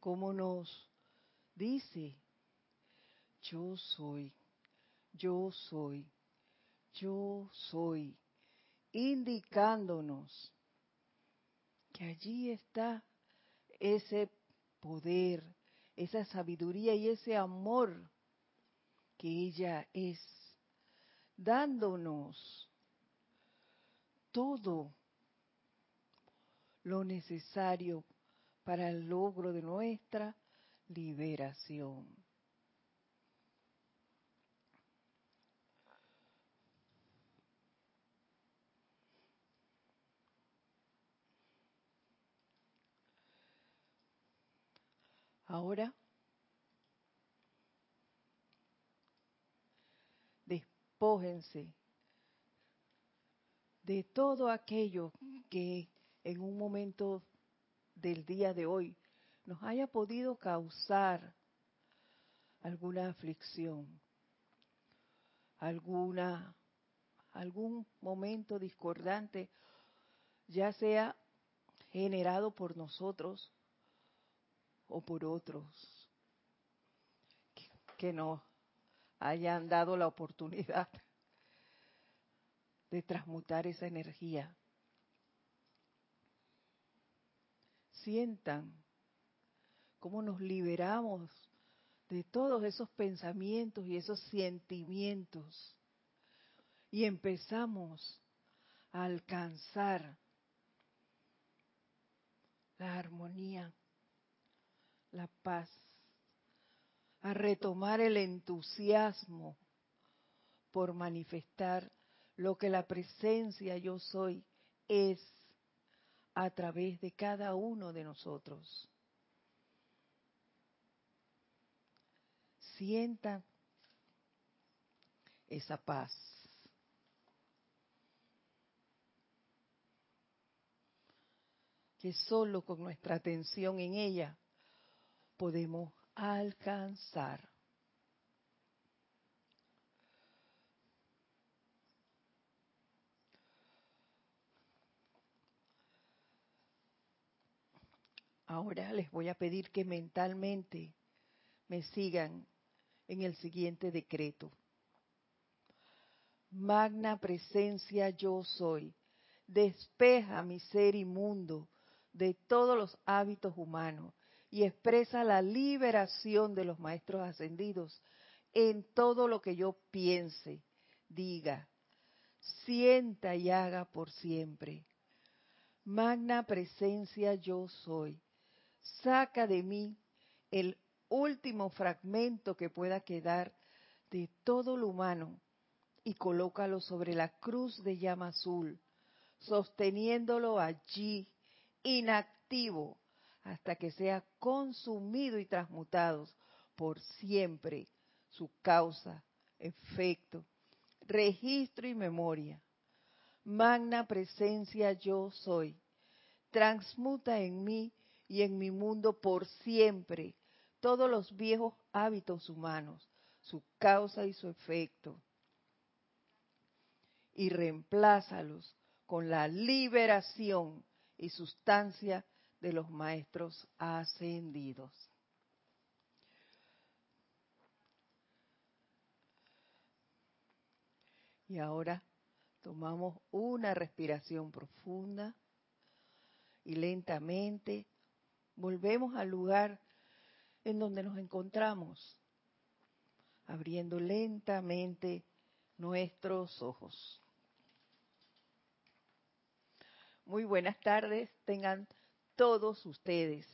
cómo nos dice, yo soy, yo soy, yo soy, indicándonos que allí está ese poder, esa sabiduría y ese amor que ella es, dándonos todo lo necesario para el logro de nuestra liberación. Ahora, despójense de todo aquello que en un momento del día de hoy nos haya podido causar alguna aflicción, alguna algún momento discordante, ya sea generado por nosotros o por otros que nos hayan dado la oportunidad de transmutar esa energía. Sientan cómo nos liberamos de todos esos pensamientos y esos sentimientos y empezamos a alcanzar la armonía, la paz, a retomar el entusiasmo por manifestar lo que la presencia yo soy es a través de cada uno de nosotros. Sienta esa paz. Que solo con nuestra atención en ella podemos alcanzar. Ahora les voy a pedir que mentalmente me sigan en el siguiente decreto. Magna presencia yo soy, despeja mi ser inmundo de todos los hábitos humanos y expresa la liberación de los maestros ascendidos en todo lo que yo piense, diga, sienta y haga por siempre. Magna presencia yo soy saca de mí el último fragmento que pueda quedar de todo lo humano y colócalo sobre la cruz de llama azul, sosteniéndolo allí, inactivo, hasta que sea consumido y transmutado por siempre su causa, efecto, registro y memoria. Magna presencia yo soy. Transmuta en mí y en mi mundo por siempre todos los viejos hábitos humanos, su causa y su efecto, y reemplázalos con la liberación y sustancia de los maestros ascendidos. Y ahora tomamos una respiración profunda y lentamente volvemos al lugar en donde nos encontramos, abriendo lentamente nuestros ojos. Muy buenas tardes, tengan todos ustedes.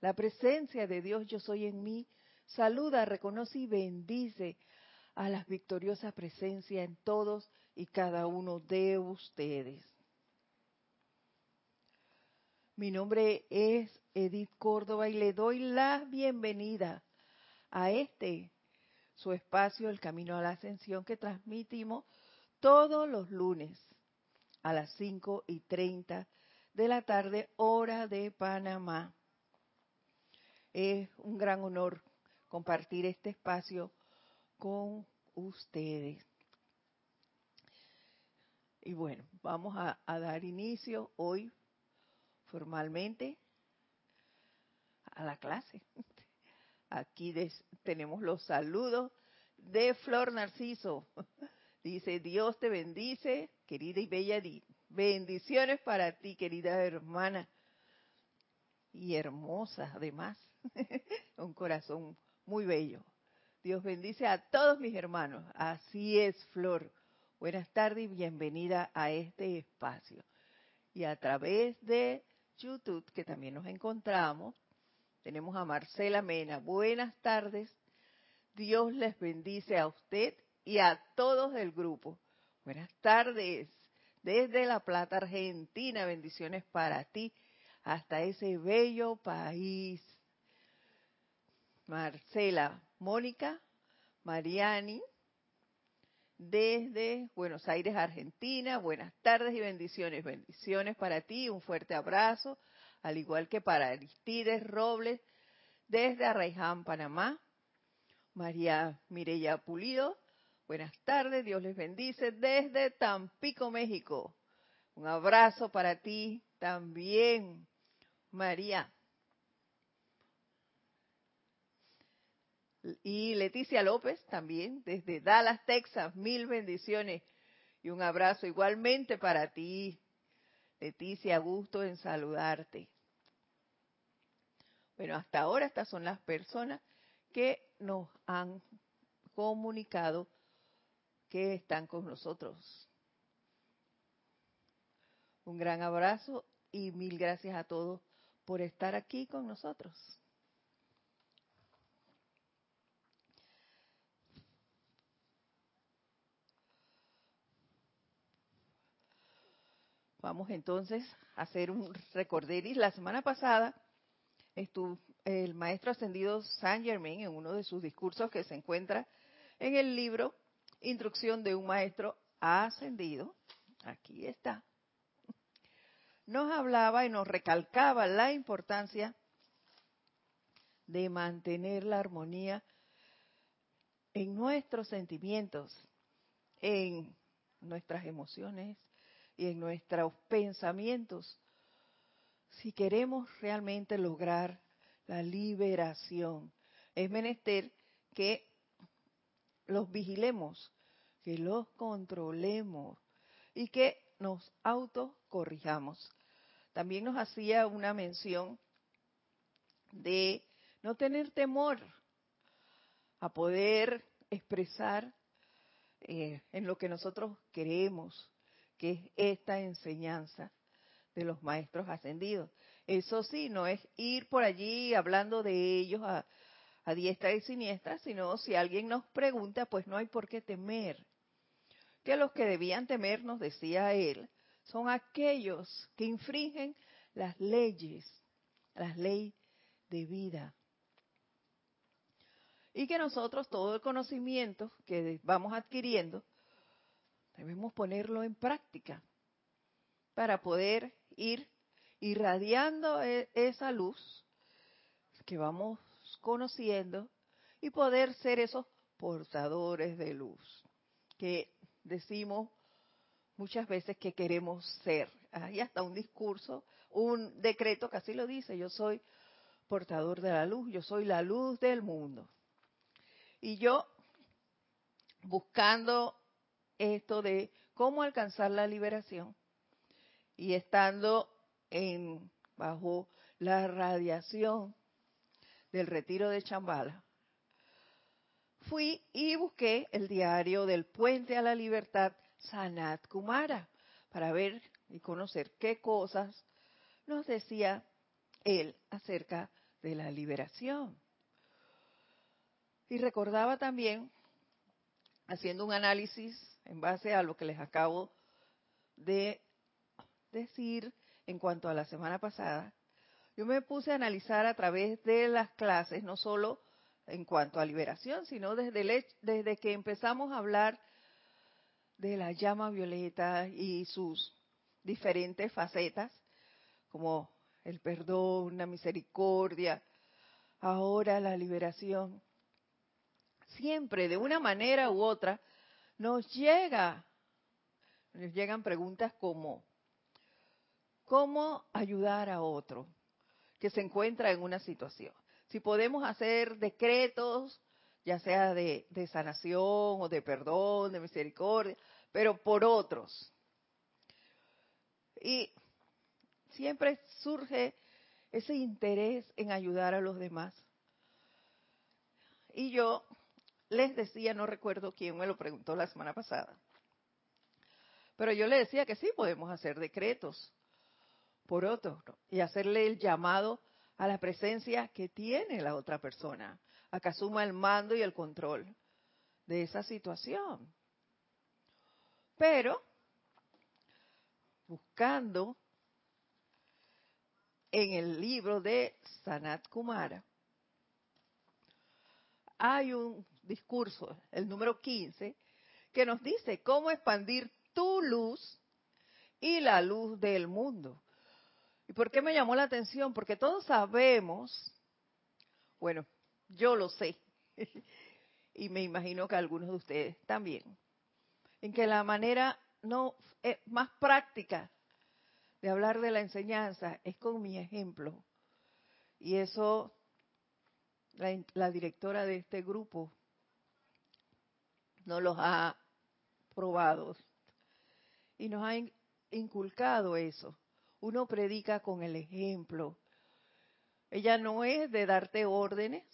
La presencia de Dios yo soy en mí saluda, reconoce y bendice a las victoriosas presencias en todos y cada uno de ustedes. Mi nombre es Edith Córdoba y le doy la bienvenida a este, su espacio, El Camino a la Ascensión, que transmitimos todos los lunes a las 5 y 30 de la tarde, hora de Panamá. Es un gran honor compartir este espacio con ustedes. Y bueno, vamos a, a dar inicio hoy formalmente a la clase. Aquí tenemos los saludos de Flor Narciso. Dice, Dios te bendice, querida y bella Bendiciones para ti, querida hermana. Y hermosa, además. Un corazón muy bello. Dios bendice a todos mis hermanos. Así es, Flor. Buenas tardes y bienvenida a este espacio. Y a través de YouTube, que también nos encontramos, tenemos a Marcela Mena. Buenas tardes. Dios les bendice a usted y a todos del grupo. Buenas tardes. Desde La Plata, Argentina, bendiciones para ti hasta ese bello país. Marcela, Mónica, Mariani, desde Buenos Aires, Argentina. Buenas tardes y bendiciones. Bendiciones para ti, un fuerte abrazo, al igual que para Aristides Robles, desde Arraiján, Panamá. María Mireya Pulido, buenas tardes, Dios les bendice desde Tampico, México. Un abrazo para ti también, María. Y Leticia López también, desde Dallas, Texas. Mil bendiciones y un abrazo igualmente para ti. Leticia, gusto en saludarte. Bueno, hasta ahora estas son las personas que nos han comunicado que están con nosotros. Un gran abrazo y mil gracias a todos por estar aquí con nosotros. Vamos entonces a hacer un recorderis. La semana pasada estuvo el maestro ascendido Saint Germain en uno de sus discursos que se encuentra en el libro Instrucción de un maestro ascendido. Aquí está. Nos hablaba y nos recalcaba la importancia de mantener la armonía en nuestros sentimientos, en nuestras emociones, y en nuestros pensamientos si queremos realmente lograr la liberación. Es menester que los vigilemos, que los controlemos y que nos autocorrijamos. También nos hacía una mención de no tener temor a poder expresar eh, en lo que nosotros queremos, que es esta enseñanza de los maestros ascendidos. Eso sí, no es ir por allí hablando de ellos a, diestra y siniestra, sino si alguien nos pregunta, pues no hay por qué temer. Que los que debían temer, nos decía él, son aquellos que infringen las leyes, las leyes de vida. Y que nosotros todo el conocimiento que vamos adquiriendo, Debemos ponerlo en práctica para poder ir irradiando e, esa luz que vamos conociendo y poder ser esos portadores de luz que decimos muchas veces que queremos ser. Hay hasta un discurso, un decreto que así lo dice, yo soy portador de la luz, yo soy la luz del mundo. Y yo, buscando esto de cómo alcanzar la liberación y estando en bajo la radiación del retiro de Chambala, fui y busqué el diario del Puente a la Libertad Sanat Kumara para ver y conocer qué cosas nos decía él acerca de la liberación. Y recordaba también, haciendo un análisis en base a lo que les acabo de decir en cuanto a la semana pasada, yo me puse a analizar a través de las clases, no solo en cuanto a liberación, sino desde, desde que empezamos a hablar de la llama violeta y sus diferentes facetas, como el perdón, la misericordia, ahora la liberación. Siempre, de una manera u otra, nos llega, nos llegan preguntas como, ¿cómo ayudar a otro? que se encuentra en una situación. Si podemos hacer decretos, ya sea de, de sanación o de perdón, de misericordia, pero por otros. Y siempre surge ese interés en ayudar a los demás. Y yo les decía, no recuerdo quién me lo preguntó la semana pasada, pero yo le decía que sí podemos hacer decretos por otros y hacerle el llamado a la presencia que tiene la otra persona, a que asuma el mando y el control de esa situación. Pero buscando en el libro de Sanat Kumara, hay un discurso, el número 15, que nos dice cómo expandir tu luz y la luz del mundo. ¿Y por qué me llamó la atención? Porque todos sabemos, bueno, yo lo sé, y me imagino que algunos de ustedes también, en que la manera no eh, más práctica de hablar de la enseñanza es con mi ejemplo. Y eso la, directora de este grupo nos los ha probado y nos ha inculcado eso. Uno predica con el ejemplo. Ella no es de darte órdenes,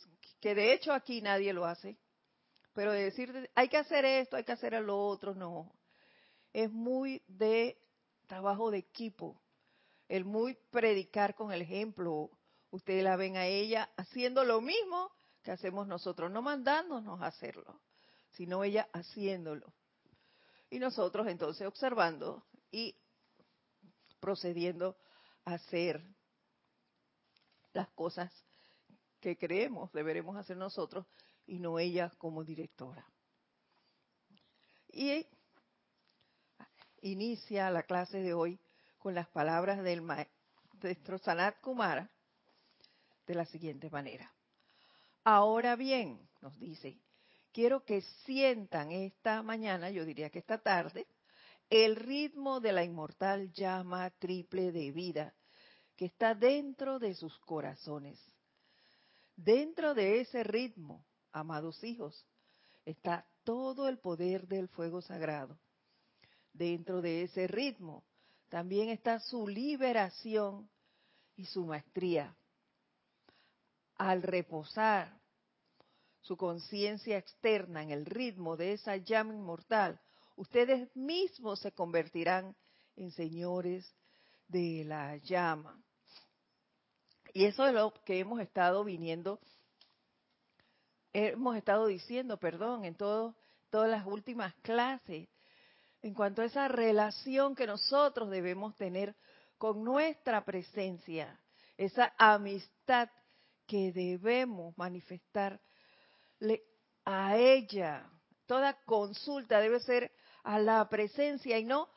que de hecho aquí nadie lo hace, pero de decir, hay que hacer esto, hay que hacer lo otro, no. Es muy de trabajo de equipo, el muy predicar con el ejemplo, Ustedes la ven a ella haciendo lo mismo que hacemos nosotros, no mandándonos a hacerlo, sino ella haciéndolo. Y nosotros entonces observando y procediendo a hacer las cosas que creemos deberemos hacer nosotros y no ella como directora. Y inicia la clase de hoy con las palabras del maestro Sanat Kumara, de la siguiente manera. Ahora bien, nos dice, quiero que sientan esta mañana, yo diría que esta tarde, el ritmo de la inmortal llama triple de vida que está dentro de sus corazones. Dentro de ese ritmo, amados hijos, está todo el poder del fuego sagrado. Dentro de ese ritmo también está su liberación y su maestría al reposar su conciencia externa en el ritmo de esa llama inmortal, ustedes mismos se convertirán en señores de la llama. Y eso es lo que hemos estado viniendo, hemos estado diciendo, perdón, en todas las últimas clases, en cuanto a esa relación que nosotros debemos tener con nuestra presencia, esa amistad que debemos manifestarle a ella. Toda consulta debe ser a la presencia y no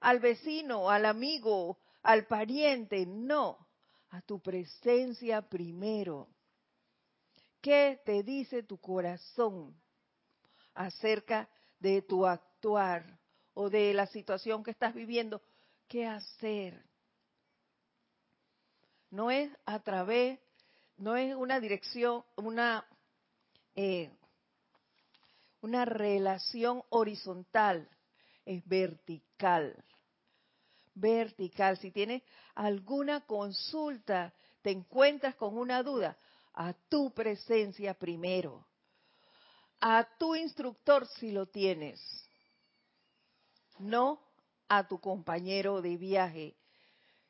al vecino, al amigo, al pariente, no, a tu presencia primero. ¿Qué te dice tu corazón acerca de tu actuar o de la situación que estás viviendo? ¿Qué hacer? No es a través no es una dirección, una, eh, una relación horizontal, es vertical. Vertical. Si tienes alguna consulta, te encuentras con una duda, a tu presencia primero. A tu instructor si lo tienes. No a tu compañero de viaje.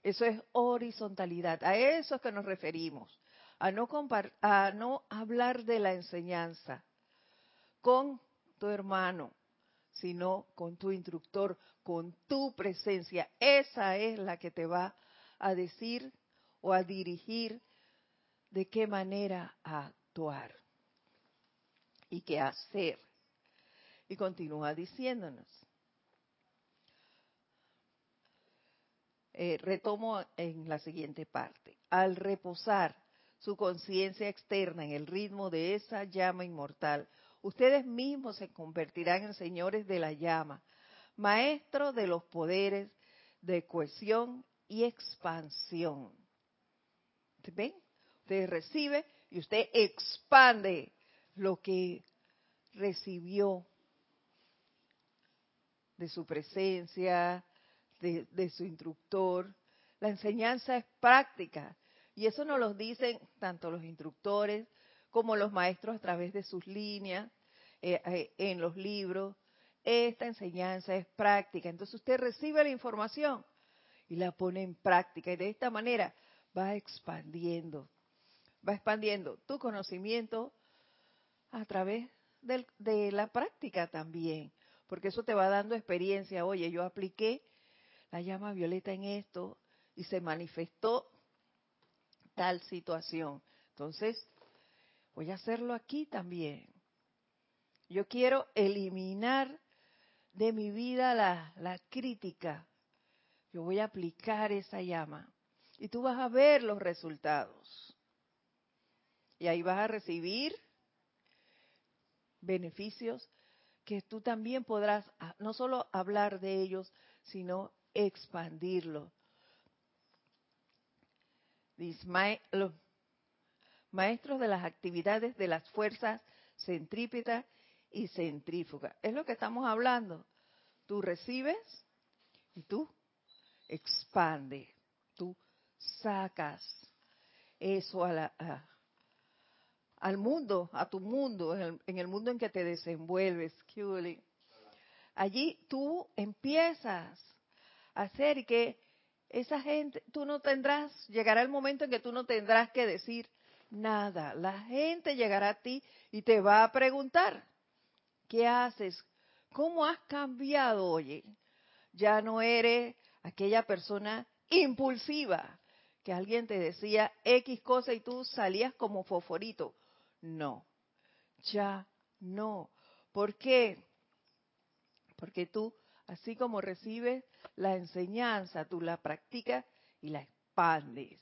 Eso es horizontalidad. A eso es que nos referimos a no, hablar de la enseñanza con tu hermano, sino con tu instructor, con tu presencia. Esa es la que te va a decir o a dirigir de qué manera actuar y qué hacer. Y continúa diciéndonos. Eh, retomo en la siguiente parte. Al reposar su conciencia externa en el ritmo de esa llama inmortal, ustedes mismos se convertirán en señores de la llama, maestros de los poderes de cohesión y expansión. ¿Ven? Usted recibe y usted expande lo que recibió de su presencia, de, de, su instructor. La enseñanza es práctica y eso nos lo dicen tanto los instructores como los maestros a través de sus líneas, eh, eh, en los libros. Esta enseñanza es práctica. Entonces usted recibe la información y la pone en práctica y de esta manera va expandiendo, va expandiendo tu conocimiento a través de la práctica también, porque eso te va dando experiencia. Oye, yo apliqué la llama violeta en esto y se manifestó situación. Entonces, voy a hacerlo aquí también. Yo quiero eliminar de mi vida la, la crítica. Yo voy a aplicar esa llama. Y tú vas a ver los resultados. Y ahí vas a recibir beneficios que tú también podrás ah, no solo hablar de ellos, sino expandirlo. Los maestros de las actividades de las fuerzas centrípetas y centrífugas. Es lo que estamos hablando. Tú recibes y tú expandes, tú sacas eso a al mundo, a tu mundo, en el, mundo en que te desenvuelves. Allí tú empiezas a hacer que esa gente, tú no tendrás, llegará el momento en que tú no tendrás que decir nada. La gente llegará a ti y te va a preguntar, ¿qué haces? ¿Cómo has cambiado, oye? Ya no eres aquella persona impulsiva que alguien te decía X cosa y tú salías como foforito. No, ya no. ¿Por qué? Porque tú, así como recibes la enseñanza, tú la practicas y la expandes.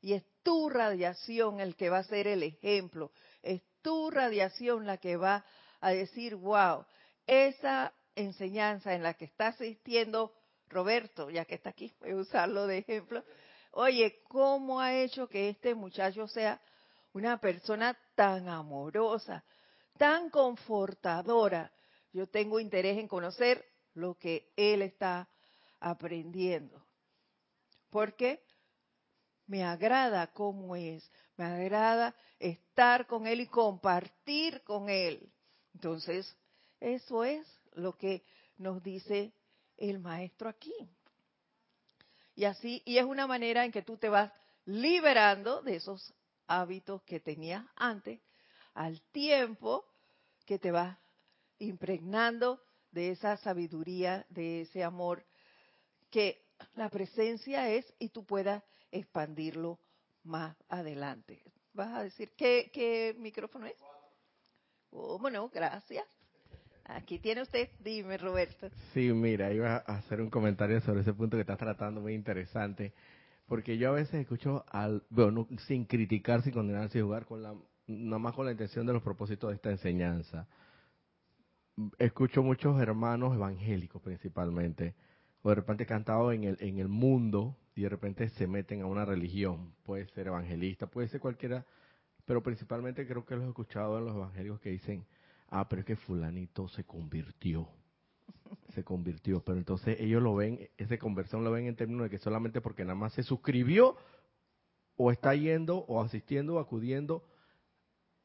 Y es tu radiación el que va a ser el ejemplo. Es tu radiación la que va a decir, wow, esa enseñanza en la que está asistiendo Roberto, ya que está aquí, voy a usarlo de ejemplo. Oye, ¿cómo ha hecho que este muchacho sea una persona tan amorosa, tan confortadora? Yo tengo interés en conocer lo que él está aprendiendo. Porque me agrada cómo es, me agrada estar con él y compartir con él. Entonces, eso es lo que nos dice el maestro aquí. Y así, y es una manera en que tú te vas liberando de esos hábitos que tenías antes, al tiempo que te vas impregnando de esa sabiduría, de ese amor que la presencia es y tú puedas expandirlo más adelante. ¿Vas a decir qué, qué micrófono es? Oh, bueno, gracias. Aquí tiene usted, dime Roberto. Sí, mira, iba a hacer un comentario sobre ese punto que estás tratando, muy interesante, porque yo a veces escucho, al, bueno, sin criticar, sin condenar, sin jugar, con la, nada más con la intención de los propósitos de esta enseñanza. Escucho muchos hermanos evangélicos principalmente, o de repente estado en el, en el mundo y de repente se meten a una religión, puede ser evangelista, puede ser cualquiera, pero principalmente creo que los he escuchado en los evangélicos que dicen, ah, pero es que fulanito se convirtió. Se convirtió, pero entonces ellos lo ven, esa conversión lo ven en términos de que solamente porque nada más se suscribió o está yendo o asistiendo o acudiendo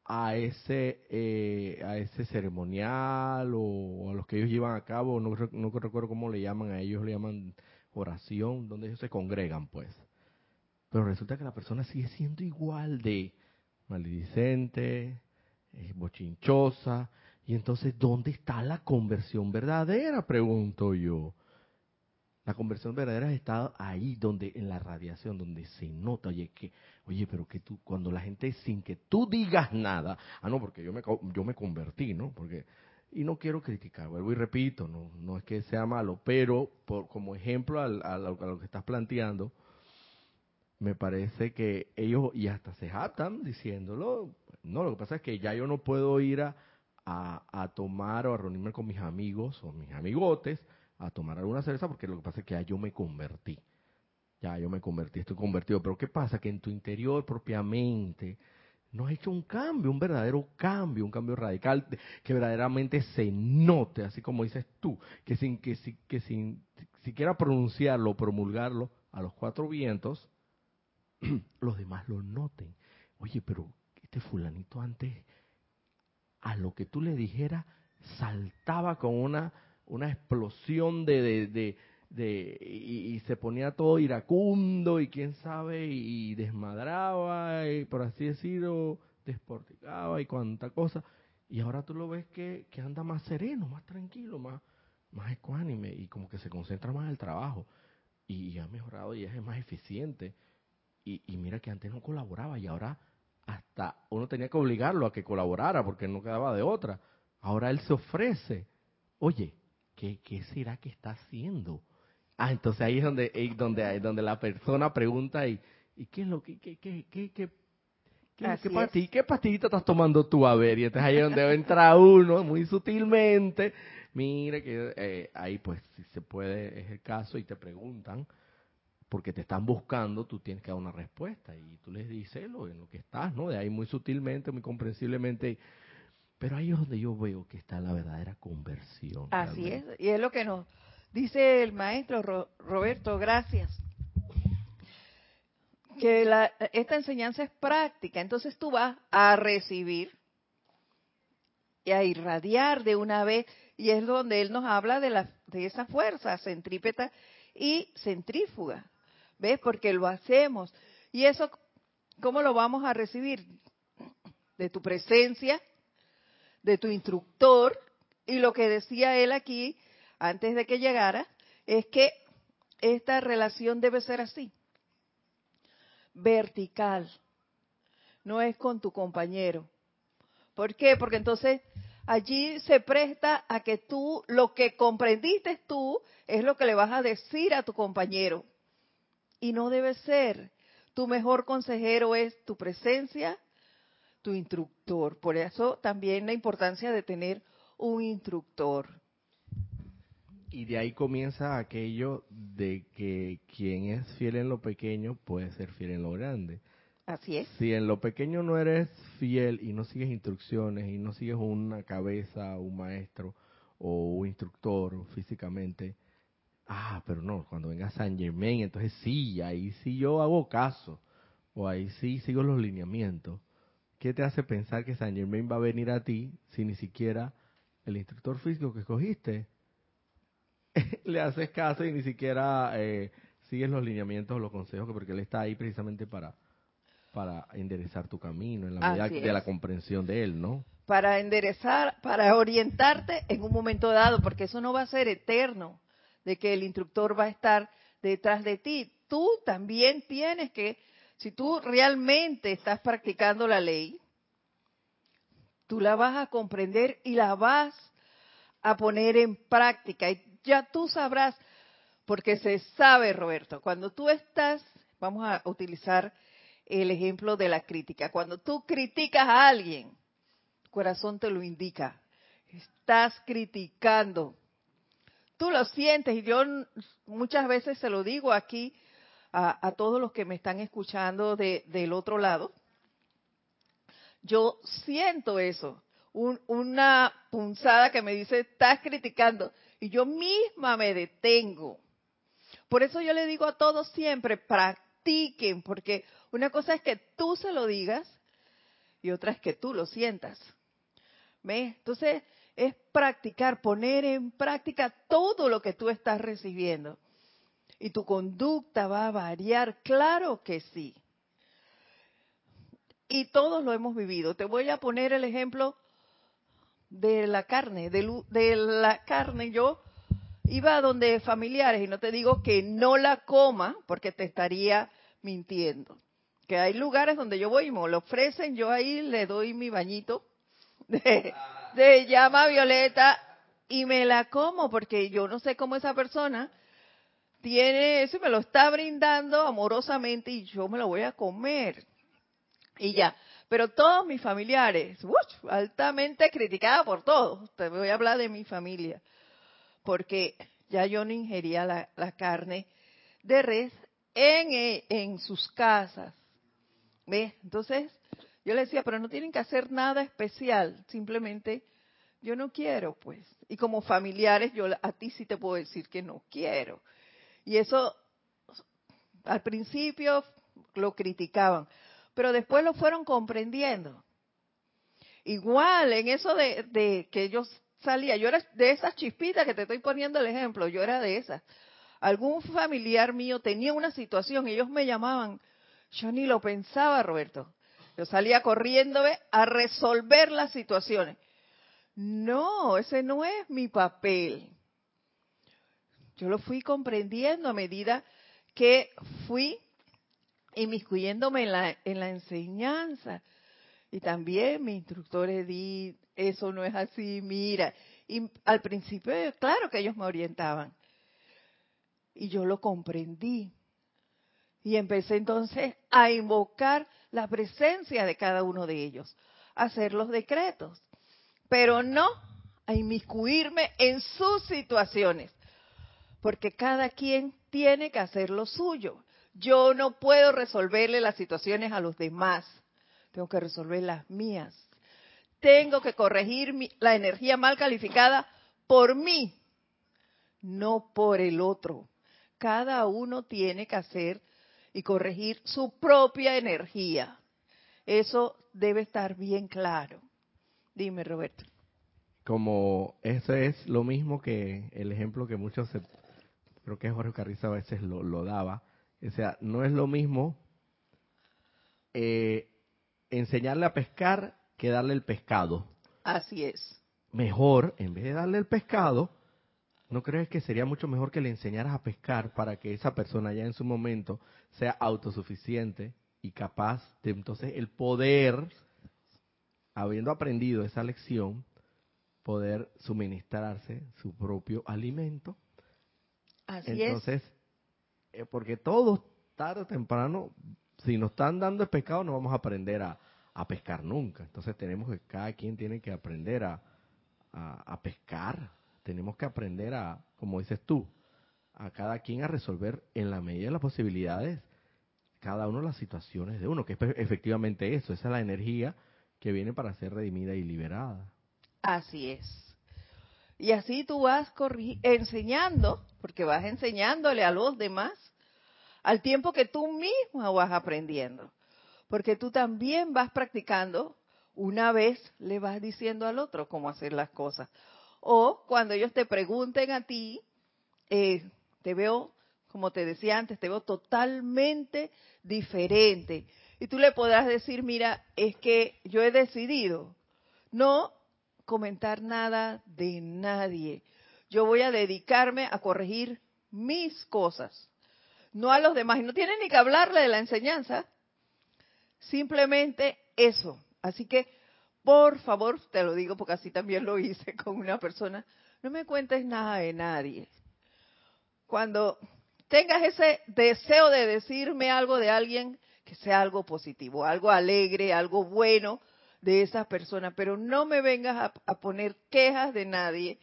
a ese eh, a ese ceremonial o a los que ellos llevan a cabo, no, no recuerdo cómo le llaman a ellos, le llaman oración, donde ellos se congregan, pues. Pero resulta que la persona sigue siendo igual de maledicente, bochinchosa. Y entonces, ¿dónde está la conversión verdadera? Pregunto yo. La conversión verdadera está ahí, donde en la radiación, donde se nota, oye, que, oye, pero que tú, cuando la gente sin que tú digas nada, ah, no, porque yo me, yo me convertí, ¿no? Porque, y no quiero criticar, vuelvo y repito, no, no es que sea malo, pero por, como ejemplo a, lo, a que estás planteando, me parece que ellos, y hasta se jactan diciéndolo, no, lo que pasa es que ya yo no puedo ir a, a, tomar o a reunirme con mis amigos o mis amigotes a tomar alguna cerveza porque lo que pasa es que ya yo me convertí. ya yo me convertí, estoy convertido. Pero ¿qué pasa? Que en tu interior propiamente no has hecho un cambio, un verdadero cambio, un cambio radical que verdaderamente se note, así como dices tú, que sin que, que sin siquiera pronunciarlo promulgarlo a los cuatro vientos, los demás lo noten. Oye, pero este fulanito antes, a lo que tú le dijeras, saltaba con una, una explosión de, de, de, y, se ponía todo iracundo y quién sabe, y, desmadraba, y por así decirlo, desporticaba y cuánta cosa. Y ahora tú lo ves que, que anda más sereno, más tranquilo, más, más ecuánime y como que se concentra más en el trabajo. Y, ha mejorado y es más eficiente. Y, y mira que antes no colaboraba y ahora hasta uno tenía que obligarlo a que colaborara porque no quedaba de otra. Ahora él se ofrece. Oye, ¿qué, qué será que está haciendo? Ah, entonces ahí es donde, donde, donde la persona pregunta y, ¿y qué es lo que, qué, qué, qué, qué, qué, qué, pastillita estás tomando tú? A ver, y entonces ahí es donde entra uno muy sutilmente. Mire que eh, ahí pues si se puede, es el caso y te preguntan, porque te están buscando, tú tienes que dar una respuesta y tú les dices lo en lo que estás, ¿no? De ahí muy sutilmente, muy comprensiblemente. Pero ahí es donde yo veo que está la verdadera conversión. Así es, y es lo que nos Dice el maestro Roberto, gracias. Que esta enseñanza es práctica, entonces tú vas a recibir y a irradiar de una vez, y es donde él nos habla de, la, de esa fuerza centrípeta y centrífuga. ¿Ves? Porque lo hacemos. ¿Y eso cómo lo vamos a recibir? De tu presencia, de tu instructor, y lo que decía él aquí, antes de que llegara, es que esta relación debe ser así, vertical, no es con tu compañero. ¿Por qué? Porque entonces allí se presta a que tú, lo que comprendiste tú, es lo que le vas a decir a tu compañero. Y no debe ser. Tu mejor consejero es tu presencia, tu instructor. Por eso también la importancia de tener un instructor. Y de ahí comienza aquello de que quien es fiel en lo pequeño puede ser fiel en lo grande. Así es. Si en lo pequeño no eres fiel y no sigues instrucciones y no sigues una cabeza, un maestro o un instructor físicamente, ah, pero no, cuando venga San Germain, entonces sí, ahí sí yo hago caso, o ahí sí sigo los lineamientos. ¿Qué te hace pensar que San Germain va a venir a ti si ni siquiera el instructor físico que escogiste le haces caso y ni siquiera eh, sigues los lineamientos o los consejos, porque él está ahí precisamente para, para enderezar tu camino, en la medida de la comprensión de él, ¿no? Para enderezar, para orientarte en un momento dado, porque eso no va a ser eterno, de que el instructor va a estar detrás de ti. Tú también tienes que, si tú realmente estás practicando la ley, tú la vas a comprender y la vas a poner en práctica. Y ya tú sabrás, porque se sabe, Roberto, cuando tú estás, vamos a utilizar el ejemplo de la crítica, cuando tú criticas a alguien, corazón te lo indica, estás criticando. Tú lo sientes y yo muchas veces se lo digo aquí a, todos los que me están escuchando del otro lado. Yo siento eso, una punzada que me dice, estás criticando y yo misma me detengo. Por eso yo le digo a todos siempre, practiquen, porque una cosa es que tú se lo digas y otra es que tú lo sientas. Entonces es practicar, poner en práctica todo lo que tú estás recibiendo. Y tu conducta va a variar, claro que sí. Y todos lo hemos vivido. Te voy a poner el ejemplo de la carne, de, la carne. Yo iba a donde familiares y no te digo que no la coma porque te estaría mintiendo. Que hay lugares donde yo voy y me lo ofrecen, yo ahí le doy mi bañito de, de llama violeta y me la como porque yo no sé cómo esa persona tiene eso y me lo está brindando amorosamente y yo me lo voy a comer. Y ya, pero todos mis familiares, altamente criticada por todos, te voy a hablar de mi familia, porque ya yo no ingería la, carne de res en, eh, en sus casas. ¿Ves? Entonces, yo le decía, pero no tienen que hacer nada especial, simplemente yo no quiero, pues. Y como familiares, yo a ti sí te puedo decir que no quiero. Y eso, al principio lo criticaban, pero después lo fueron comprendiendo. Igual, en eso de, que ellos salía, yo era de esas chispitas que te estoy poniendo el ejemplo, yo era de esas. Algún familiar mío tenía una situación, ellos me llamaban, yo ni lo pensaba, Roberto. Yo salía corriendo a resolver las situaciones. No, ese no es mi papel. Yo lo fui comprendiendo a medida que fui inmiscuyéndome en la, en la enseñanza. Y también mi instructor di, eso no es así, mira. Y al principio, claro que ellos me orientaban. Y yo lo comprendí. Y empecé entonces a invocar la presencia de cada uno de ellos, a hacer los decretos, pero no a inmiscuirme en sus situaciones, porque cada quien tiene que hacer lo suyo. Yo no puedo resolverle las situaciones a los demás, tengo que resolver las mías. Tengo que corregir la energía mal calificada por mí, no por el otro. Cada uno tiene que hacer y corregir su propia energía. Eso debe estar bien claro. Dime, Roberto. Como eso es lo mismo que el ejemplo que muchos, creo que Jorge Carriza a veces lo, daba. O sea, no es lo mismo eh, enseñarle a pescar que darle el pescado. Así es. Mejor, en vez de darle el pescado, ¿No crees que sería mucho mejor que le enseñaras a pescar para que esa persona ya en su momento sea autosuficiente y capaz de entonces el poder, habiendo aprendido esa lección, poder suministrarse su propio alimento? Así entonces, eh, porque todos, tarde o temprano, si nos están dando el pescado, no vamos a aprender a, pescar nunca. Entonces tenemos que, cada quien tiene que aprender a, a pescar tenemos que aprender a, como dices tú, a cada quien a resolver en la medida de las posibilidades cada uno las situaciones de uno, que es efectivamente eso, esa es la energía que viene para ser redimida y liberada. Así es. Y así tú vas enseñando, porque vas enseñándole a los demás, al tiempo que tú mismo vas aprendiendo. Porque tú también vas practicando, una vez le vas diciendo al otro cómo hacer las cosas. O cuando ellos te pregunten a ti, eh, te veo, como te decía antes, te veo totalmente diferente. Y tú le podrás decir, mira, es que yo he decidido no comentar nada de nadie. Yo voy a dedicarme a corregir mis cosas, no a los demás. Y no tienen ni que hablarle de la enseñanza, simplemente eso. Así que por favor, te lo digo porque así también lo hice con una persona, no me cuentes nada de nadie. Cuando tengas ese deseo de decirme algo de alguien, que sea algo positivo, algo alegre, algo bueno de esa persona, pero no me vengas a, poner quejas de nadie,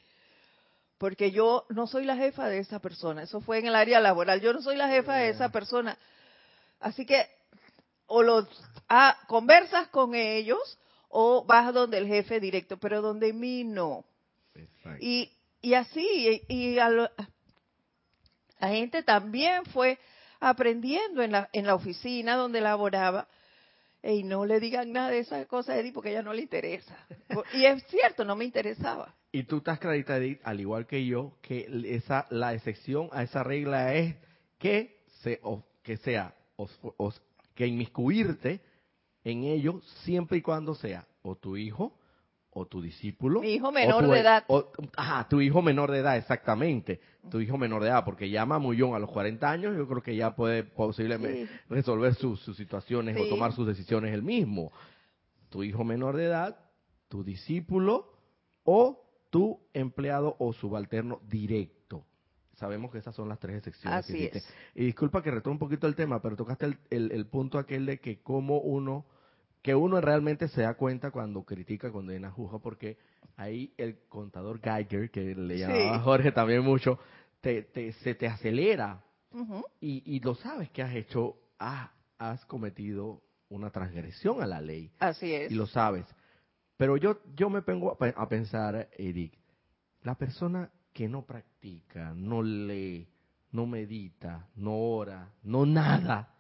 porque yo no soy la jefa de esa persona. Eso fue en el área laboral. Yo no soy la jefa de esa persona. Así que o los ah, conversas con ellos o vas donde el jefe directo, pero donde mí no. Y, y así, y, la gente también fue aprendiendo en la, en la oficina donde laboraba, y no le digan nada de esas cosas a Edith porque a ella no le interesa. Y es cierto, no me interesaba. Y tú estás clarita, Edith, al igual que yo, que esa la excepción a esa regla es que, se, o, que sea, que inmiscuirte en ello siempre y cuando sea o tu hijo o tu discípulo. Mi hijo menor de edad. ajá, tu hijo menor de edad, exactamente. Tu hijo menor de edad, porque ya Mamullón a los 40 años, yo creo que ya puede posiblemente resolver sus, situaciones o tomar sus decisiones él mismo. Tu hijo menor de edad, tu discípulo o tu empleado o subalterno directo. Sabemos que esas son las tres excepciones. Así es. Y disculpa que retome un poquito el tema, pero tocaste el, punto aquel de que cómo uno, que uno realmente se da cuenta cuando critica, condena, juzga, porque ahí el contador Geiger, que le llamaba Jorge también mucho, te, se te acelera y, y lo sabes que has hecho, has, has cometido una transgresión a la ley Así es. y lo sabes. Pero yo, yo me pongo a, a pensar, Eric, la persona que no practica, no lee, no medita, no ora, no nada,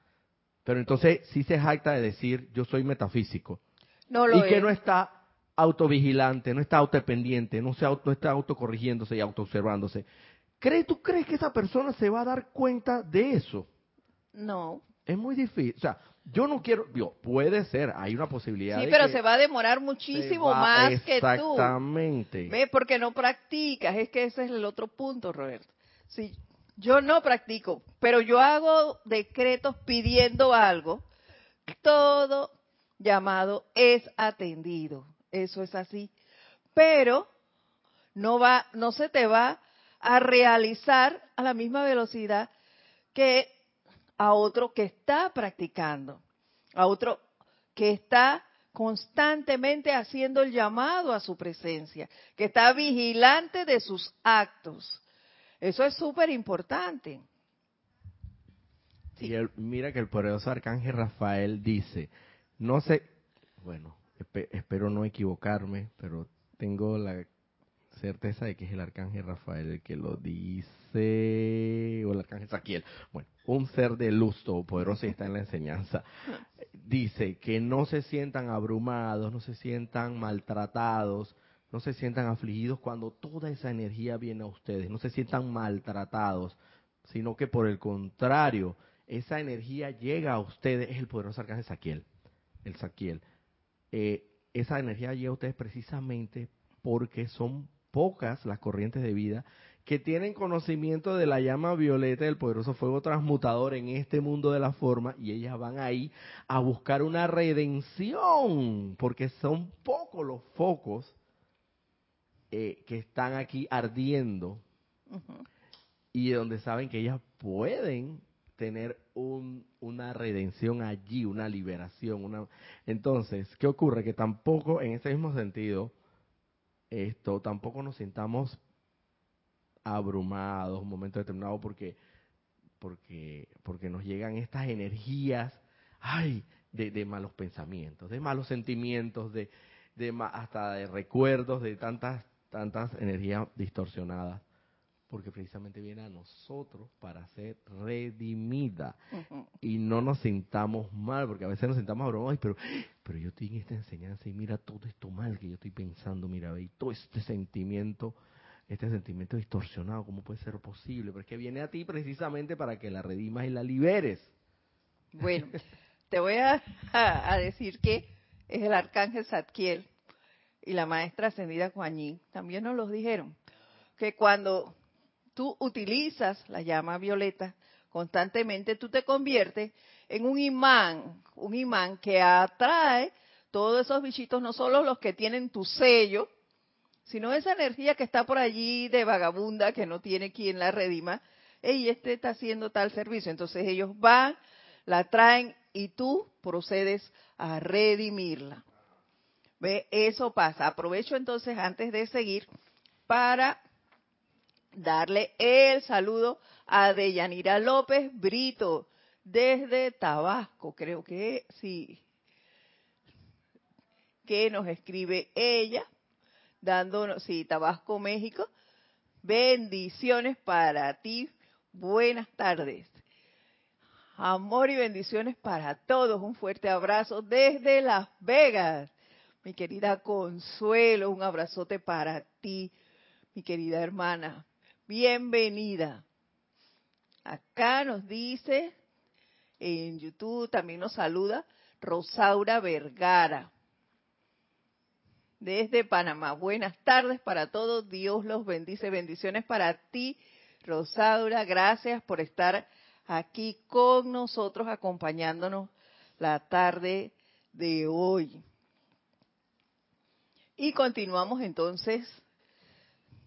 pero entonces sí se jacta de decir yo soy metafísico no lo y que no está autovigilante, no está autodependiente, no, se auto, no está autocorrigiéndose y autoobservándose. ¿Cree, ¿Tú crees que esa persona se va a dar cuenta de eso? No. Es muy difícil. O sea, yo no quiero, puede ser, hay una posibilidad. Sí, de pero que se va a demorar muchísimo va- más que tú. Exactamente. ¿Ve? Porque no practicas. Es que ese es el otro punto, Roberto. Si yo no practico, pero yo hago decretos pidiendo algo, todo llamado es atendido. Eso es así. Pero no va, no se te va a realizar a la misma velocidad que a otro que está practicando, a otro que está constantemente haciendo el llamado a su presencia, que está vigilante de sus actos. Eso es súper importante. Y el- mira que el poderoso arcángel Rafael dice, no sé, bueno, espe- espero no equivocarme, pero tengo la certeza de que es el arcángel Rafael el que lo dice, o el arcángel Saquiel. Bueno, un ser de luz todopoderoso y está en la enseñanza. Dice que no se sientan abrumados, no se sientan maltratados, no se sientan afligidos cuando toda esa energía viene a ustedes, no se sientan maltratados, sino que por el contrario, esa energía llega a ustedes, es el poderoso arcángel Saquiel, el Saquiel. Eh, esa energía llega a ustedes precisamente porque son pocas las corrientes de vida que tienen conocimiento de la llama violeta del poderoso fuego transmutador en este mundo de la forma y ellas van ahí a buscar una redención porque son pocos los focos eh, que están aquí ardiendo y donde saben que ellas pueden tener un, una redención allí, una liberación. Una... Entonces, ¿qué ocurre? Que tampoco, en ese mismo sentido, esto, tampoco nos sintamos abrumados un momento determinado porque, porque, porque nos llegan estas energías, ay, de, de malos pensamientos, de malos sentimientos, de, de hasta de recuerdos, de tantas, tantas energías distorsionadas porque precisamente viene a nosotros para ser redimida y no nos sintamos mal, porque a veces nos sintamos abrumados, "Ay, pero, pero yo estoy en esta enseñanza y mira todo esto mal que yo estoy pensando, mira, ve, y todo este sentimiento, este sentimiento distorsionado, ¿cómo puede ser posible? Pero es que viene a ti precisamente para que la redimas y la liberes. Bueno, te voy a, a- a decir que es el arcángel Zadkiel y la maestra ascendida Kuan Yin. También nos los dijeron que cuando tú utilizas la llama violeta constantemente, tú te conviertes en un imán, un imán que atrae todos esos bichitos, no solo los que tienen tu sello, sino esa energía que está por allí de vagabunda que no tiene quien la redima, y este está haciendo tal servicio. Entonces ellos van, la traen y tú procedes a redimirla. ¿Ve? Eso pasa. Aprovecho entonces antes de seguir para darle el saludo a Deyanira López Brito desde Tabasco, creo que sí, que nos escribe ella, dándonos, sí, Tabasco, México, bendiciones para ti, buenas tardes. Amor y bendiciones para todos, un fuerte abrazo desde Las Vegas. Mi querida Consuelo, un abrazote para ti, mi querida hermana. Bienvenida. Acá nos dice, en YouTube también nos saluda Rosaura Vergara. Desde Panamá. Buenas tardes para todos. Dios los bendice. Bendiciones para ti, Rosaura. Gracias por estar aquí con nosotros, acompañándonos la tarde de hoy. Y continuamos entonces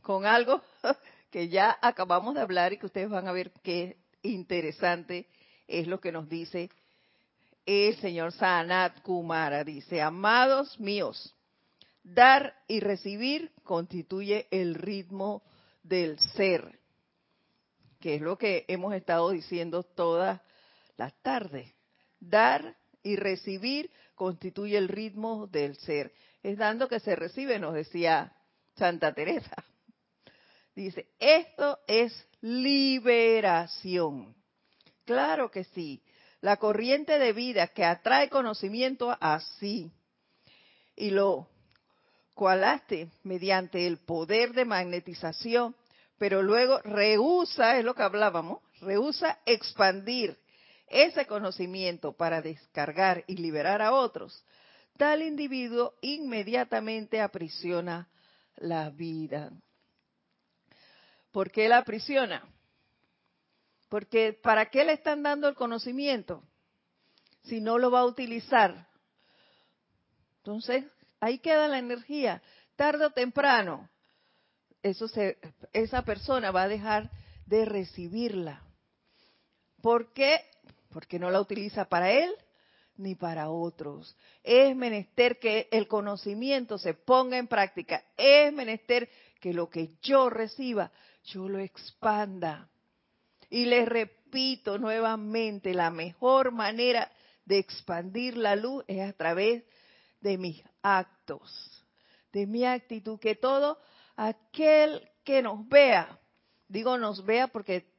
con algo que ya acabamos de hablar y que ustedes van a ver qué interesante es lo que nos dice el señor Sanat Kumara. Dice, amados míos, dar y recibir constituye el ritmo del ser. que es lo que hemos estado diciendo todas las tardes. Dar y recibir constituye el ritmo del ser. Es dando que se recibe, nos decía Santa Teresa. Dice, esto es liberación. Claro que sí. La corriente de vida que atrae conocimiento así y lo cualaste mediante el poder de magnetización, pero luego rehúsa, es lo que hablábamos, rehúsa expandir ese conocimiento para descargar y liberar a otros, tal individuo inmediatamente aprisiona la vida. ¿Por qué la aprisiona? Porque ¿para qué le están dando el conocimiento? Si no lo va a utilizar. Entonces, ahí queda la energía. Tarde o temprano, eso se, esa persona va a dejar de recibirla. ¿Por qué? Porque no la utiliza para él ni para otros. Es menester que el conocimiento se ponga en práctica. Es menester que lo que yo reciba yo lo expanda. Y les repito nuevamente, la mejor manera de expandir la luz es a través de mis actos, de mi actitud, que todo aquel que nos vea, digo nos vea porque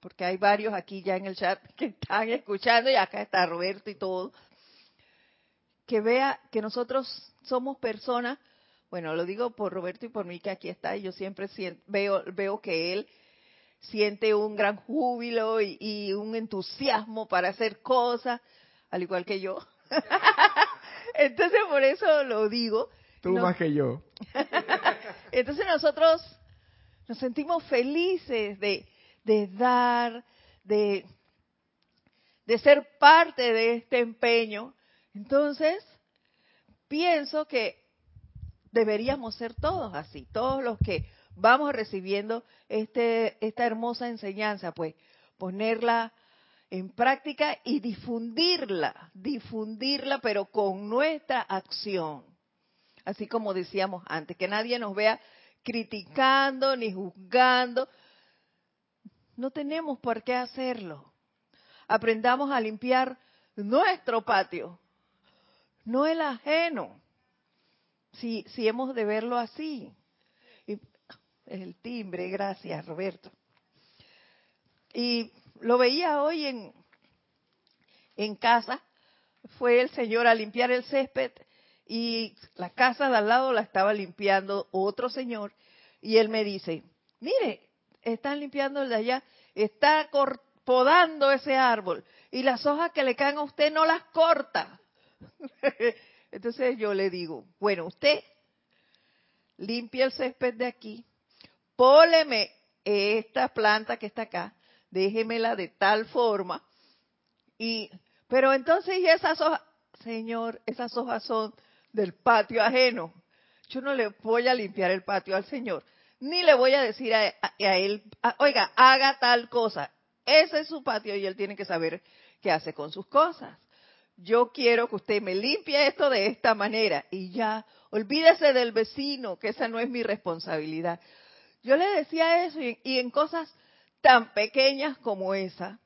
porque hay varios aquí ya en el chat que están escuchando y acá está Roberto y todo, que vea que nosotros somos personas bueno, lo digo por Roberto y por mí que aquí está, y yo siempre veo, veo que él siente un gran júbilo y, un entusiasmo para hacer cosas, al igual que yo. Entonces por eso lo digo. Tú más que yo. Entonces nosotros nos sentimos felices de, de dar, de, de ser parte de este empeño. Entonces, pienso que deberíamos ser todos así, todos los que vamos recibiendo este, esta hermosa enseñanza, pues ponerla en práctica y difundirla, difundirla, pero con nuestra acción. Así como decíamos antes, que nadie nos vea criticando ni juzgando. No tenemos por qué hacerlo. Aprendamos a limpiar nuestro patio, no el ajeno si, si hemos de verlo así. Y, el timbre, gracias Roberto. Y lo veía hoy en, en casa, fue el señor a limpiar el césped y la casa de al lado la estaba limpiando otro señor y él me dice, mire, están limpiando el de allá, está podando ese árbol y las hojas que le caen a usted no las corta. Entonces yo le digo, bueno, usted limpia el césped de aquí, póleme esta planta que está acá, déjemela de tal forma, y, pero entonces, ¿y esas hojas? Señor, esas hojas son del patio ajeno. Yo no le voy a limpiar el patio al Señor, ni le voy a decir a, él, oiga, haga tal cosa. Ese es su patio y él tiene que saber qué hace con sus cosas yo quiero que usted me limpie esto de esta manera y ya, olvídese del vecino, que esa no es mi responsabilidad. Yo le decía eso y, en cosas tan pequeñas como esa,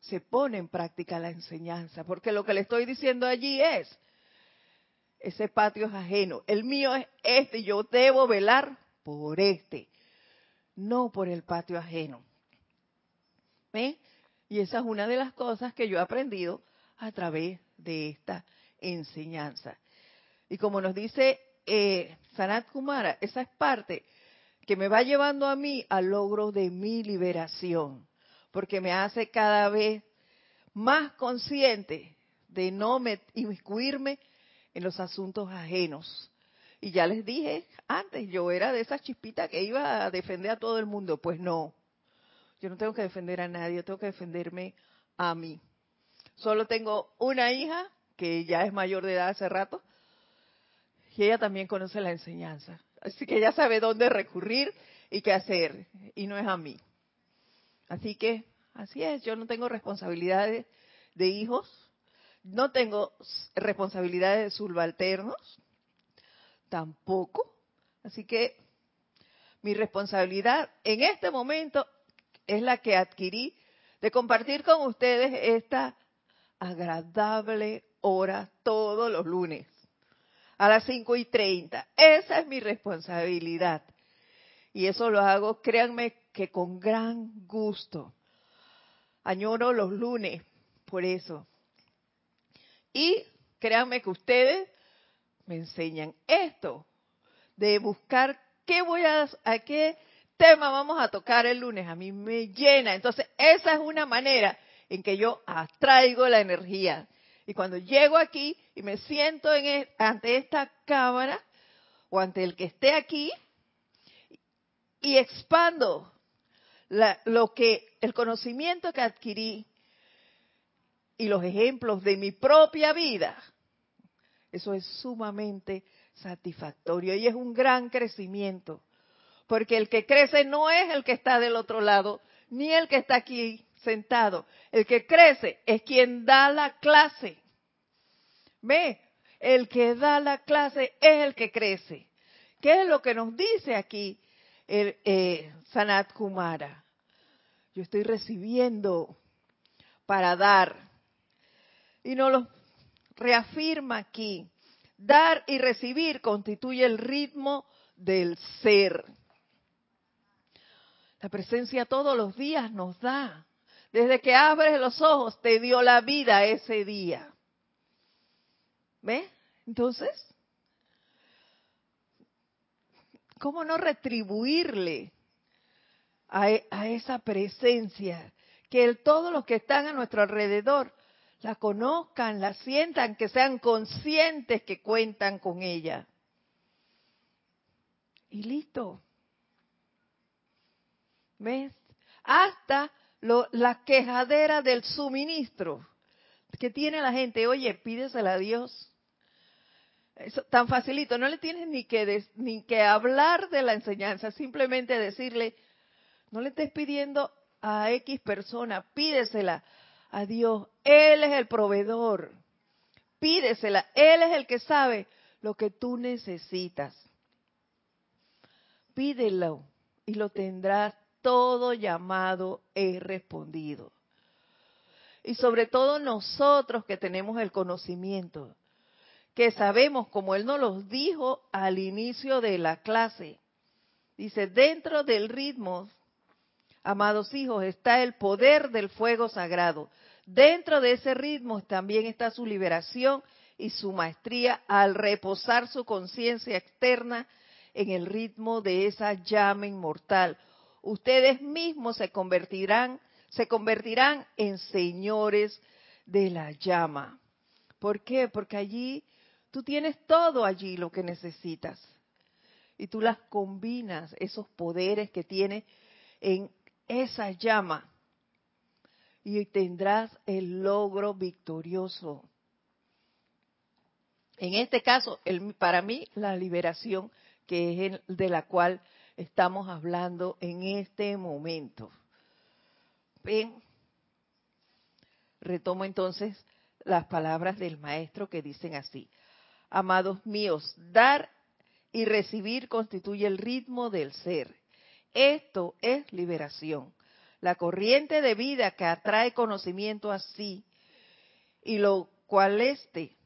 se pone en práctica la enseñanza, porque lo que le estoy diciendo allí es, ese patio es ajeno, el mío es este, yo debo velar por este, no por el patio ajeno. ¿Ve? Y esa es una de las cosas que yo he aprendido a través de esta enseñanza. Y como nos dice eh, Sanat Kumara, esa es parte que me va llevando a mí al logro de mi liberación, porque me hace cada vez más consciente de no me, inmiscuirme en los asuntos ajenos. Y ya les dije antes, yo era de esa chispita que iba a defender a todo el mundo. Pues no, yo no tengo que defender a nadie, tengo que defenderme a mí. Solo tengo una hija que ya es mayor de edad hace rato y ella también conoce la enseñanza. Así que ella sabe dónde recurrir y qué hacer y no es a mí. Así que así es, yo no tengo responsabilidades de hijos, no tengo responsabilidades de subalternos, tampoco. Así que mi responsabilidad en este momento es la que adquirí de compartir con ustedes esta agradable hora todos los lunes a las 5 y 30. Esa es mi responsabilidad. Y eso lo hago, créanme que con gran gusto. Añoro los lunes, por eso. Y créanme que ustedes me enseñan esto, de buscar qué voy a, a qué tema vamos a tocar el lunes. A mí me llena. Entonces, esa es una manera en que yo atraigo la energía. Y cuando llego aquí y me siento en, e, ante esta cámara o ante el que esté aquí y expando lo que el conocimiento que adquirí y los ejemplos de mi propia vida, eso es sumamente satisfactorio y es un gran crecimiento. Porque el que crece no es el que está del otro lado, ni el que está aquí sentado. El que crece es quien da la clase. ¿Ve? El que da la clase es el que crece. ¿Qué es lo que nos dice aquí el, eh, Sanat Kumara? Yo estoy recibiendo para dar. Y nos lo reafirma aquí. Dar y recibir constituye el ritmo del ser. La presencia todos los días nos da. Desde que abres los ojos, te dio la vida ese día. ¿Ve? Entonces, ¿cómo no retribuirle a, e, esa presencia? Que el, todos los que están a nuestro alrededor la conozcan, la sientan, que sean conscientes que cuentan con ella. Y listo. ¿Ves? Hasta la quejadera del suministro que tiene la gente, oye, pídesela a Dios. Eso, tan facilito, no le tienes ni que, ni que hablar de la enseñanza, simplemente decirle, no le estés pidiendo a X persona, pídesela a Dios. Él es el proveedor. Pídesela, Él es el que sabe lo que tú necesitas. Pídelo y lo tendrás todo llamado es respondido. Y sobre todo nosotros que tenemos el conocimiento, que sabemos, como Él nos lo dijo al inicio de la clase, dice, dentro del ritmo, amados hijos, está el poder del fuego sagrado. Dentro de ese ritmo también está su liberación y su maestría al reposar su conciencia externa en el ritmo de esa llama inmortal ustedes mismos se convertirán, se convertirán en señores de la llama. ¿Por qué? Porque allí tú tienes todo allí lo que necesitas. Y tú las combinas, esos poderes que tiene en esa llama. Y tendrás el logro victorioso. En este caso, el, para mí, la liberación, que es el, de la cual estamos hablando en este momento. Ven, retomo entonces las palabras del maestro que dicen así. Amados míos, dar y recibir constituye el ritmo del ser. Esto es liberación. La corriente de vida que atrae conocimiento así y lo cual este,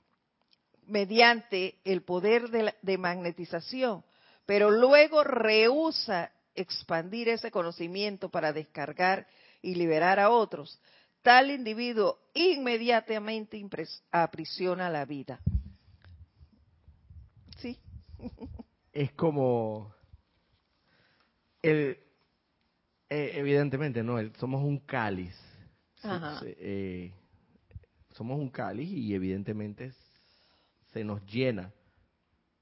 mediante el poder de, de magnetización, pero luego rehúsa expandir ese conocimiento para descargar y liberar a otros, tal individuo inmediatamente aprisiona la vida. ¿Sí? Es como el, eh, evidentemente, ¿no? somos un cáliz. Eh, somos un cáliz y evidentemente se nos llena.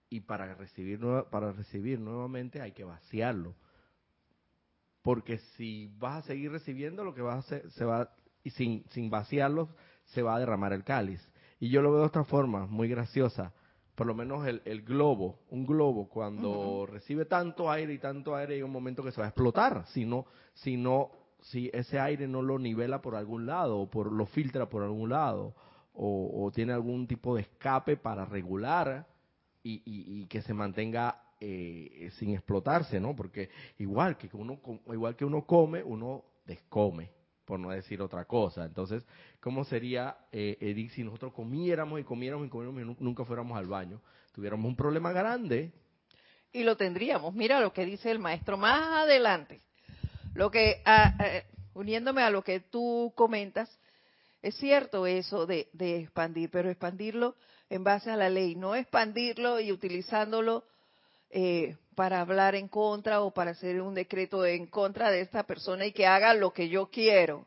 Y para recibir para recibir nuevamente hay que vaciarlo. Porque si vas a seguir recibiendo lo que vas a hacer se va y sin sin vaciarlo se va a derramar el cáliz. Y yo lo veo de otra forma muy graciosa por lo menos el, el globo un globo cuando recibe tanto aire y tanto aire hay un momento que se va a explotar si no si no si ese aire no lo nivela por algún lado o por lo filtra por algún lado o, o tiene algún tipo de escape para regular y, y, que se mantenga eh, sin explotarse, ¿no? Porque igual que uno igual que uno come, uno descome, por no decir otra cosa. Entonces, ¿cómo sería, eh, Edith, si nosotros comiéramos y comiéramos y comiéramos y nunca fuéramos al baño? Tuviéramos un problema grande. Y lo tendríamos. Mira lo que dice el maestro más adelante. Lo que, ah, uniéndome a lo que tú comentas, es cierto eso de, expandir, pero expandirlo en base a la ley, no expandirlo y utilizándolo eh, para hablar en contra o para hacer un decreto en contra de esta persona y que haga lo que yo quiero.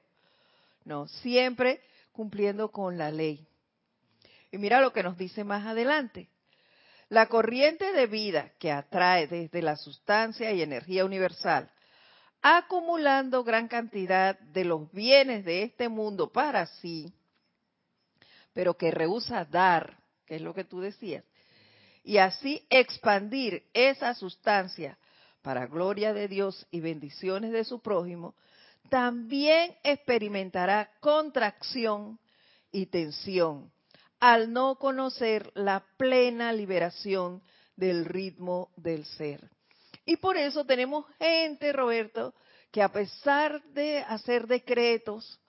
No, siempre cumpliendo con la ley. Y mira lo que nos dice más adelante. La corriente de vida que atrae desde la sustancia y energía universal acumulando gran cantidad de los bienes de este mundo para sí, pero que rehúsa dar, que es lo que tú decías, y así expandir esa sustancia para gloria de Dios y bendiciones de su prójimo, también experimentará contracción y tensión al no conocer la plena liberación del ritmo del ser. Y por eso tenemos gente, Roberto, que a pesar de hacer decretos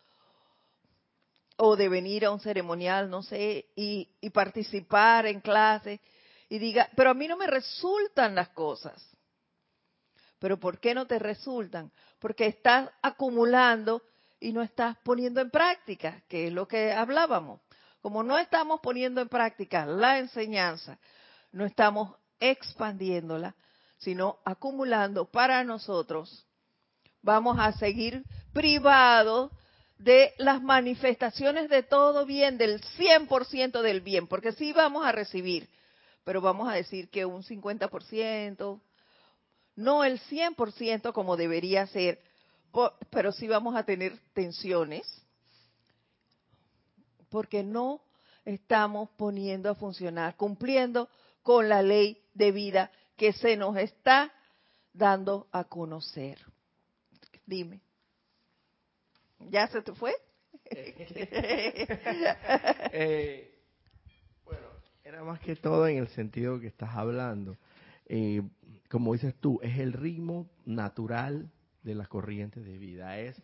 o de venir a un ceremonial, no sé, y, participar en clase, y diga, pero a mí no me resultan las cosas. Pero ¿por qué no te resultan? Porque estás acumulando y no estás poniendo en práctica, que es lo que hablábamos. Como no estamos poniendo en práctica la enseñanza, no estamos expandiéndola, sino acumulando para nosotros, vamos a seguir privados de las manifestaciones de todo bien, del 100% del bien, porque sí vamos a recibir, pero vamos a decir que un 50%, no el 100% como debería ser, pero sí vamos a tener tensiones, porque no estamos poniendo a funcionar, cumpliendo con la ley de vida que se nos está dando a conocer. Dime. ¿Ya se te fue? eh, era más que todo en el sentido que estás hablando. Eh, como dices tú, es el ritmo natural de las corrientes de vida. Es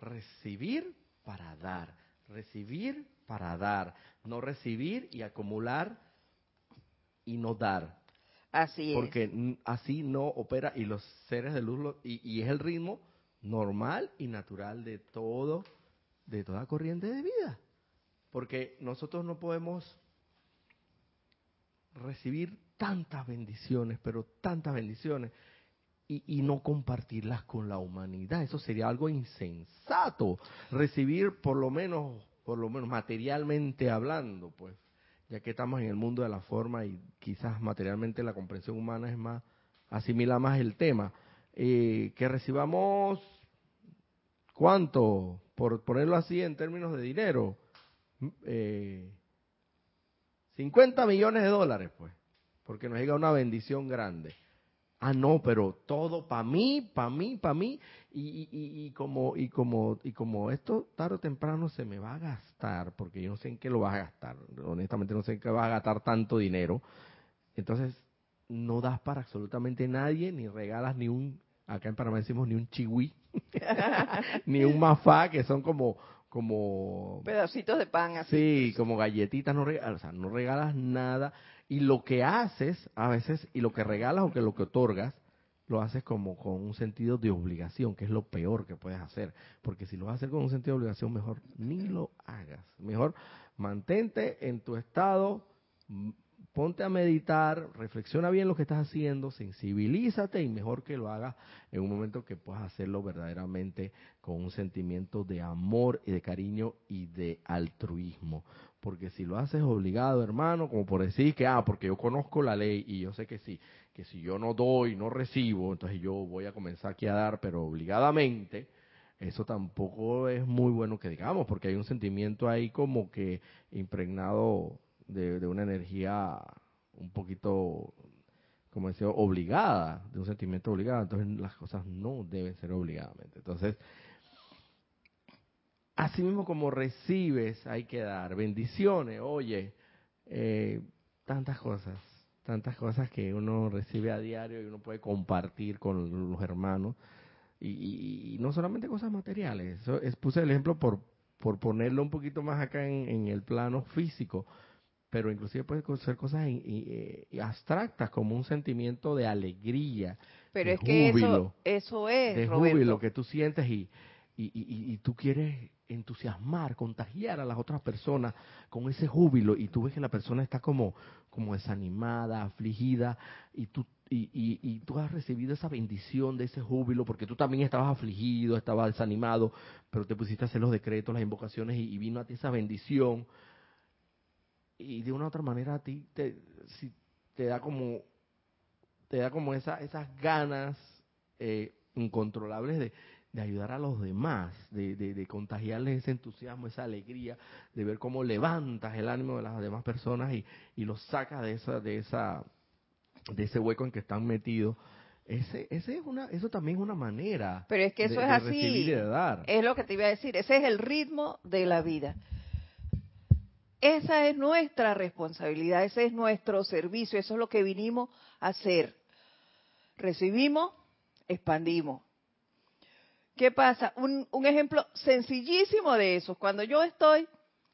recibir para dar, recibir para dar, no recibir y acumular y no dar. Así es. Porque así no opera y los seres de luz, y, es el ritmo normal y natural de todo, de toda corriente de vida. Porque nosotros no podemos recibir tantas bendiciones, pero tantas bendiciones, y, y, no compartirlas con la humanidad. Eso sería algo insensato. Recibir por lo menos, por lo menos materialmente hablando, pues ya que estamos en el mundo de la forma y quizás materialmente la comprensión humana es más, asimila más el tema. Eh, que recibamos, ¿cuánto? Por ponerlo así en términos de dinero, eh, 50 millones de dólares, pues, porque nos llega una bendición grande. Ah no pero todo para mí para mí para mí. Y, y, y, como y como y como esto tarde o temprano se me va a gastar porque yo no sé en qué lo vas a gastar. Honestamente no sé en qué vas a gastar tanto dinero. Entonces no das para absolutamente nadie ni regalas ni un acá en Panamá decimos ni un chihui ni un mafá que son como como pedacitos de pan así sí como galletitas no regalas, o sea, no regalas nada y lo que haces a veces, y lo que regalas o que lo que otorgas, lo haces como con un sentido de obligación, que es lo peor que puedes hacer. Porque si lo vas a hacer con un sentido de obligación, mejor ni lo hagas. Mejor mantente en tu estado, ponte a meditar, reflexiona bien lo que estás haciendo, sensibilízate y mejor que lo hagas en un momento que puedas hacerlo verdaderamente con un sentimiento de amor y de cariño y de altruismo. Porque si lo haces obligado, hermano, como por decir que, ah, porque yo conozco la ley y yo sé que sí, que si yo no doy, no recibo, entonces yo voy a comenzar aquí a dar, pero obligadamente, eso tampoco es muy bueno que digamos, porque hay un sentimiento ahí como que impregnado de, una energía un poquito, como decía, obligada, de un sentimiento obligado, entonces las cosas no deben ser obligadamente. Entonces, Así mismo como recibes, hay que dar bendiciones. Oye, eh, tantas cosas, tantas cosas que uno recibe a diario y uno puede compartir con los hermanos. Y, no solamente cosas materiales. Eso es, puse el ejemplo por, por ponerlo un poquito más acá en, el plano físico, pero inclusive puede ser cosas abstractas como un sentimiento de alegría, pero es que eso, eso es, de júbilo que tú sientes y, y, y, y, tú quieres entusiasmar, contagiar a las otras personas con ese júbilo y tú ves que la persona está como, como desanimada, afligida y tú, y, y, tú has recibido esa bendición de ese júbilo porque tú también estabas afligido, estabas desanimado, pero te pusiste a hacer los decretos, las invocaciones y, vino a ti esa bendición y de una u otra manera a ti te, si, te da como te da como esa, esas ganas eh, incontrolables de, de ayudar a los demás, de, de, contagiarles ese entusiasmo, esa alegría, de ver cómo levantas el ánimo de las demás personas y, y los sacas de esa, de esa, de ese hueco en que están metidos. Ese, ese es una, eso también es una manera. Pero es que eso es así. De dar. Es lo que te iba a decir. Ese es el ritmo de la vida. Esa es nuestra responsabilidad, ese es nuestro servicio, eso es lo que vinimos a hacer. Recibimos, expandimos ¿Qué pasa? Un, ejemplo sencillísimo de eso. Cuando yo estoy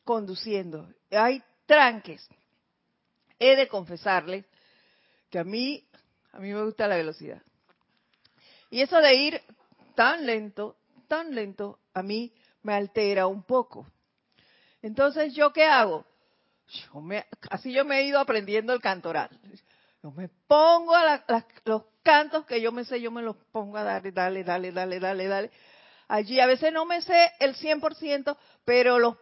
conduciendo, hay tranques. He de confesarles que a mí, a mí me gusta la velocidad. Y eso de ir tan lento, tan lento, a mí me altera un poco. Entonces, ¿yo qué hago? así yo me he ido aprendiendo el cantoral. Yo me pongo a los cantos que yo me sé, yo me los pongo a darle, dale, dale, dale, dale, dale. Allí a veces no me sé el 100%, pero los,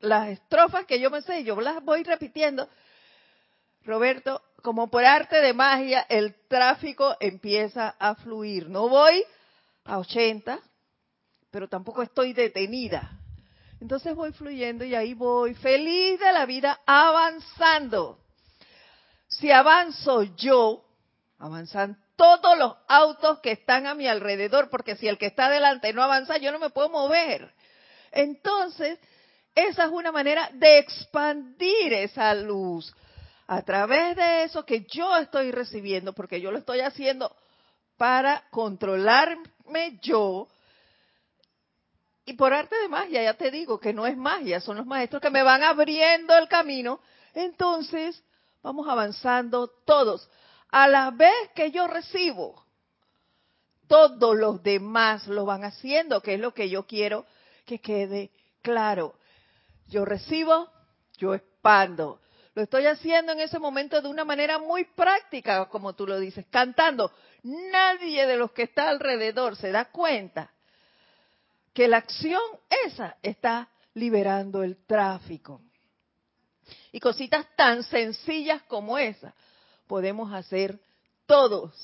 las estrofas que yo me sé, yo las voy repitiendo. Roberto, como por arte de magia, el tráfico empieza a fluir. No voy a 80, pero tampoco estoy detenida. Entonces voy fluyendo y ahí voy, feliz de la vida, avanzando. Si avanzo yo, avanzan todos los autos que están a mi alrededor, porque si el que está adelante no avanza, yo no me puedo mover. Entonces, esa es una manera de expandir esa luz a través de eso que yo estoy recibiendo, porque yo lo estoy haciendo para controlarme yo. Y por arte de magia, ya te digo que no es magia, son los maestros que me van abriendo el camino. Entonces, vamos avanzando todos a la vez que yo recibo, todos los demás lo van haciendo, que es lo que yo quiero que quede claro. Yo recibo, yo expando. Lo estoy haciendo en ese momento de una manera muy práctica, como tú lo dices, cantando. Nadie de los que está alrededor se da cuenta que la acción esa está liberando el tráfico. Y cositas tan sencillas como esa podemos hacer todos,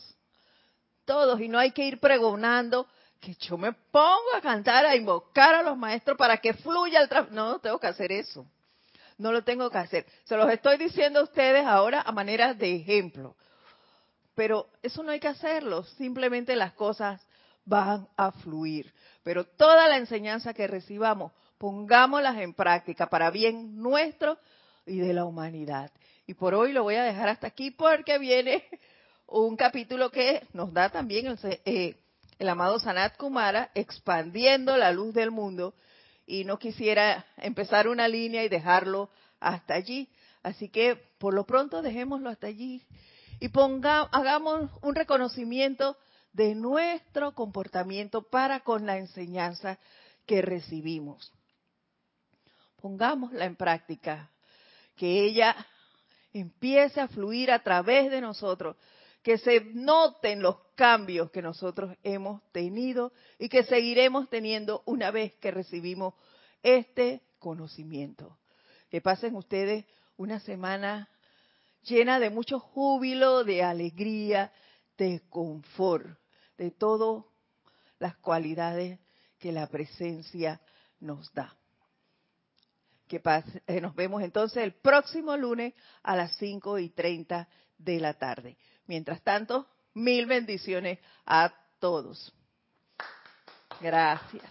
todos, y no hay que ir pregonando que yo me pongo a cantar, a invocar a los maestros para que fluya el tráfico. No, no tengo que hacer eso. No lo tengo que hacer. Se los estoy diciendo a ustedes ahora a manera de ejemplo. Pero eso no hay que hacerlo. Simplemente las cosas van a fluir. Pero toda la enseñanza que recibamos, pongámoslas en práctica para bien nuestro y de la humanidad. Y por hoy lo voy a dejar hasta aquí porque viene un capítulo que nos da también el, eh, el amado Sanat Kumara expandiendo la luz del mundo y no quisiera empezar una línea y dejarlo hasta allí. Así que por lo pronto dejémoslo hasta allí y ponga, hagamos un reconocimiento de nuestro comportamiento para con la enseñanza que recibimos. Pongámosla en práctica, que ella empiece a fluir a través de nosotros, que se noten los cambios que nosotros hemos tenido y que seguiremos teniendo una vez que recibimos este conocimiento. Que pasen ustedes una semana llena de mucho júbilo, de alegría, de confort, de todas las cualidades que la presencia nos da que eh, nos vemos entonces el próximo lunes a las 5 y 30 de la tarde. Mientras tanto, mil bendiciones a todos. Gracias.